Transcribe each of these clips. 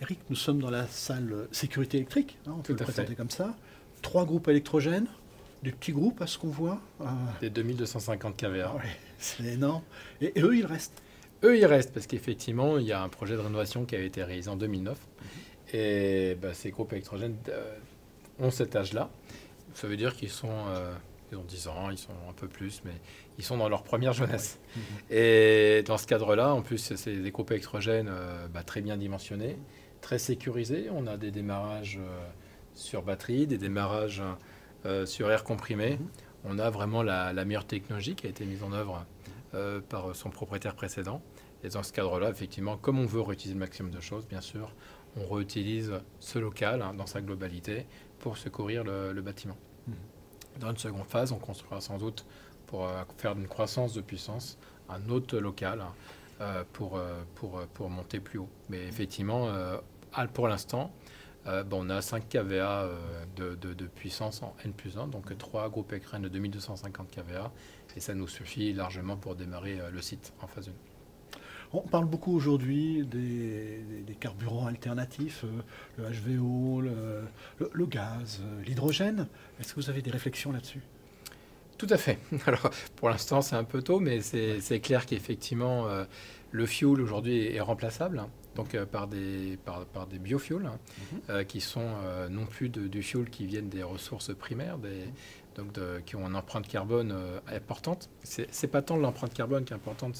Eric, nous sommes dans la salle sécurité électrique, hein, on peut Tout le présenter fait. comme ça. Trois groupes électrogènes, des petits groupes à ce qu'on voit. Euh, Des 2250 kVA. ouais, c'est énorme. Et, et eux, ils restent? Eux, ils restent parce qu'effectivement, il y a un projet de rénovation qui a été réalisé en 2009. Et bah, ces groupes électrogènes euh, ont cet âge-là. Ça veut dire qu'ils sont, euh, ils ont 10 ans, ils sont un peu plus, mais ils sont dans leur première jeunesse. Et dans ce cadre-là, en plus, c'est des groupes électrogènes euh, bah, très bien dimensionnés, très sécurisés. On a des démarrages euh, sur batterie, des démarrages euh, sur air comprimé. On a vraiment la, la meilleure technologie qui a été mise en œuvre euh, par son propriétaire précédent. Et dans ce cadre-là, effectivement, comme on veut réutiliser le maximum de choses, bien sûr, on réutilise ce local hein, dans sa globalité pour secourir le, le bâtiment. Mhm. Dans une seconde phase, on construira sans doute pour euh, faire une croissance de puissance un autre local hein, euh, pour, euh, pour, euh, pour monter plus haut. Mais effectivement, euh, pour l'instant, euh, bon, on a 5 kVA euh, de, de- de puissance en N plus 1, donc 3 groupes écrans de 2250 kVA, et ça nous suffit largement pour démarrer euh, le site en phase 1. On parle beaucoup aujourd'hui des, des- des carburants alternatifs, euh, le HVO, le, le- le gaz, euh, l'hydrogène. Est-ce que vous avez des réflexions là-dessus? Tout à fait. Alors, pour l'instant, c'est un peu tôt, mais c'est clair qu'effectivement, euh, le fuel aujourd'hui est, est remplaçable hein, donc, euh, par, des, par, par des biofuels hein, euh, qui sont euh, non plus de- du fuel qui viennent des ressources primaires, des, donc de- qui ont une empreinte carbone importante. C'est pas tant l'empreinte carbone qui est importante,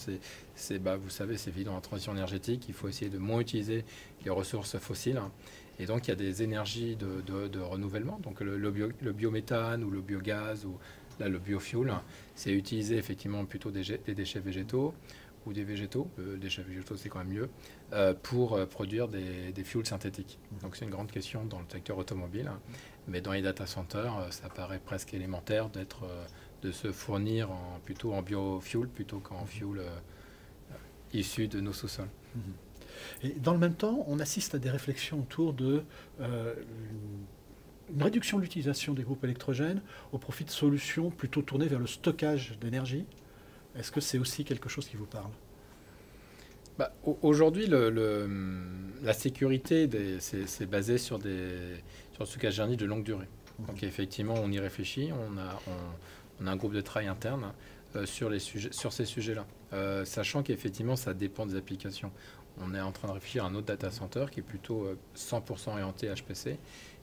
c'est, bah, vous savez, c'est évident, en transition énergétique, il faut essayer de moins utiliser les ressources fossiles. hein. Et donc, il y a des énergies de, de- renouvellement, donc le, le bio- le biométhane ou le biogaz ou Là, le biofuel, c'est utiliser effectivement plutôt des, des déchets végétaux ou des végétaux, euh, déchets végétaux c'est quand même mieux, euh, pour euh, produire des, des fuels synthétiques. Donc c'est une grande question dans le secteur automobile, hein. mais dans les data centers, euh, ça paraît presque élémentaire d'être, de se fournir en, plutôt en biofuel plutôt qu'en fuel euh, euh, issu de nos sous-sols. Et dans le même temps, on assiste à des réflexions autour de une réduction de l'utilisation des groupes électrogènes au profit de solutions plutôt tournées vers le stockage d'énergie. Est-ce que c'est aussi quelque chose qui vous parle? Bah, au- Aujourd'hui, la sécurité, c'est basé sur, des, sur stockage d'énergie de longue durée. Donc effectivement, on y réfléchit, on a, un groupe de travail interne euh, sur, ces sujets-là, Euh, sachant qu'effectivement, ça dépend des applications. On est en train de réfléchir à un autre data center qui est plutôt euh, 100% orienté HPC.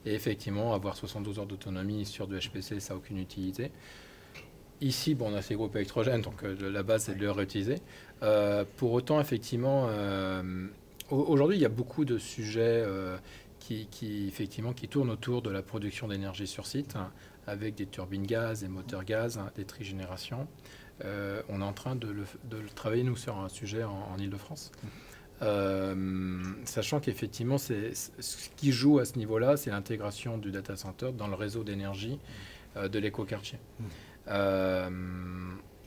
Et effectivement, avoir 72 heures d'autonomie sur du HPC, ça n'a aucune utilité. Ici, bon, on a ces groupes électrogènes, donc euh, la base, c'est de le réutiliser. Euh, pour autant, effectivement, euh, au- aujourd'hui, il y a beaucoup de sujets qui, qui, effectivement, qui tournent autour de la production d'énergie sur site, hein, avec des turbines gaz, des moteurs gaz, hein, des trigénérations. Euh, on est en train de le, de le travailler, nous, sur un sujet en, en Ile-de-France. Euh, sachant qu'effectivement, ce qui joue à ce niveau-là, c'est l'intégration du data center dans le réseau d'énergie euh, de l'écoquartier. Mm. Euh,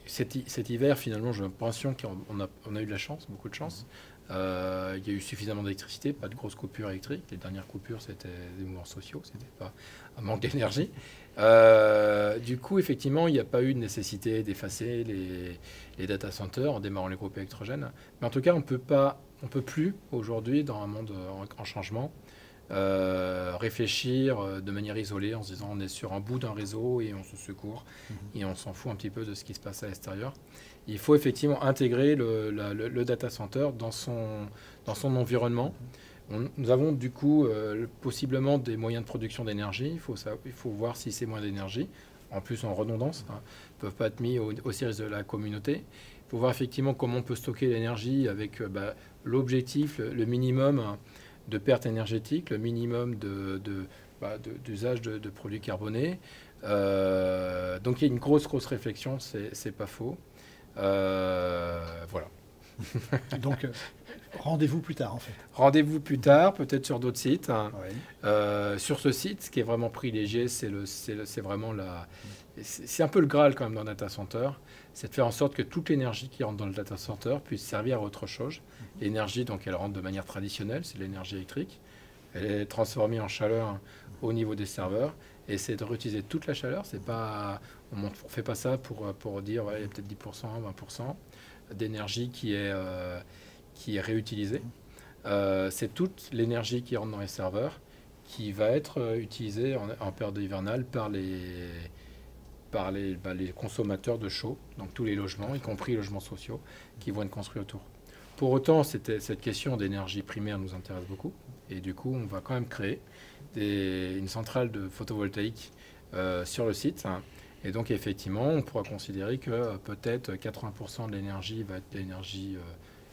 cet, hi- cet hiver, finalement, j'ai l'impression qu'on a, on a eu de la chance, beaucoup de chance. Euh, il y a eu suffisamment d'électricité, pas de grosses coupures électriques. Les dernières coupures, c'était des mouvements sociaux, c'était pas un manque d'énergie. Euh, du coup, effectivement, il n'y a pas eu de nécessité d'effacer les, les data centers en démarrant les groupes électrogènes. Mais en tout cas, on peut pas, on peut plus aujourd'hui, dans un monde en, en changement, euh, réfléchir euh, de manière isolée en se disant on est sur un bout d'un réseau et on se secourt et on s'en fout un petit peu de ce qui se passe à l'extérieur. Il faut effectivement intégrer le, la- le- le data center dans son, dans son environnement. On- nous avons du coup euh, possiblement des moyens de production d'énergie. Il faut, il faut voir si ces moyens d'énergie, en plus en redondance, ne peuvent pas être mis au, au service de la communauté. Il faut voir effectivement comment on peut stocker l'énergie avec euh, bah, l'objectif, le, le minimum hein, de perte énergétique, le minimum bah, d'usage de, de produits carbonés. Euh, donc il y a une grosse, grosse réflexion, c'est, c'est pas faux. Euh, voilà. Donc, euh, rendez-vous plus tard, en fait. Rendez-vous plus tard, peut-être sur d'autres sites. hein. Euh, sur ce site, ce qui est vraiment privilégié, c'est, le, vraiment la. C'est, c'est un peu le Graal quand même dans le data center. C'est de faire en sorte que toute l'énergie qui rentre dans le data center puisse servir à autre chose. L'énergie, donc, elle rentre de manière traditionnelle, c'est l'énergie électrique. Elle est transformée en chaleur au niveau des serveurs. Et c'est de réutiliser toute la chaleur. C'est pas, on ne fait pas ça pour, pour dire ouais, il y a peut-être 10%, 20% d'énergie qui est, euh, qui est réutilisée. euh, c'est toute l'énergie qui rentre dans les serveurs qui va être euh, utilisée en, en période hivernale par les, par les, bah, consommateurs de chaud, donc tous les logements, y compris les logements sociaux, qui vont être construits autour. Pour autant, cette question d'énergie primaire nous intéresse beaucoup. Et du coup, on va quand même créer une centrale de photovoltaïque euh, sur le site. Et donc, effectivement, on pourra considérer que peut-être 80% de l'énergie va être l'énergie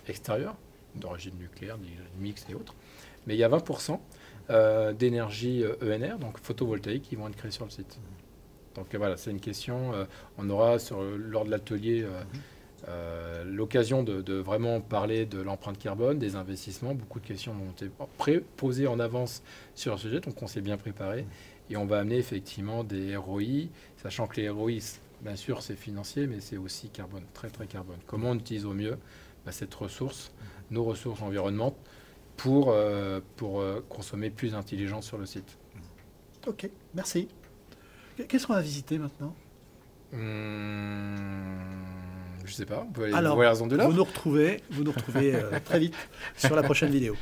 extérieure, d'origine nucléaire, des mix et autres. Mais il y a 20% euh, d'énergie euh, ENR, donc photovoltaïque, qui vont être créés sur le site. Donc euh, voilà, c'est une question. euh, on aura sur, lors de l'atelier euh, euh, l'occasion de, de vraiment parler de l'empreinte carbone, des investissements. Beaucoup de questions ont été posées en avance sur le sujet, donc on s'est bien préparé. Et on va amener effectivement des ROI, sachant que les ROI, bien sûr, c'est financier, mais c'est aussi carbone, très très carbone. Comment on utilise au mieux bah, cette ressource, nos ressources environnementales, pour, euh, pour euh, consommer plus intelligent sur le site. Ok, merci. Qu'est-ce qu'on va visiter maintenant? Hum, je sais pas, on peut aller Alors, voir la zone de là. Vous nous retrouvez, vous nous retrouvez euh, très vite sur la prochaine vidéo.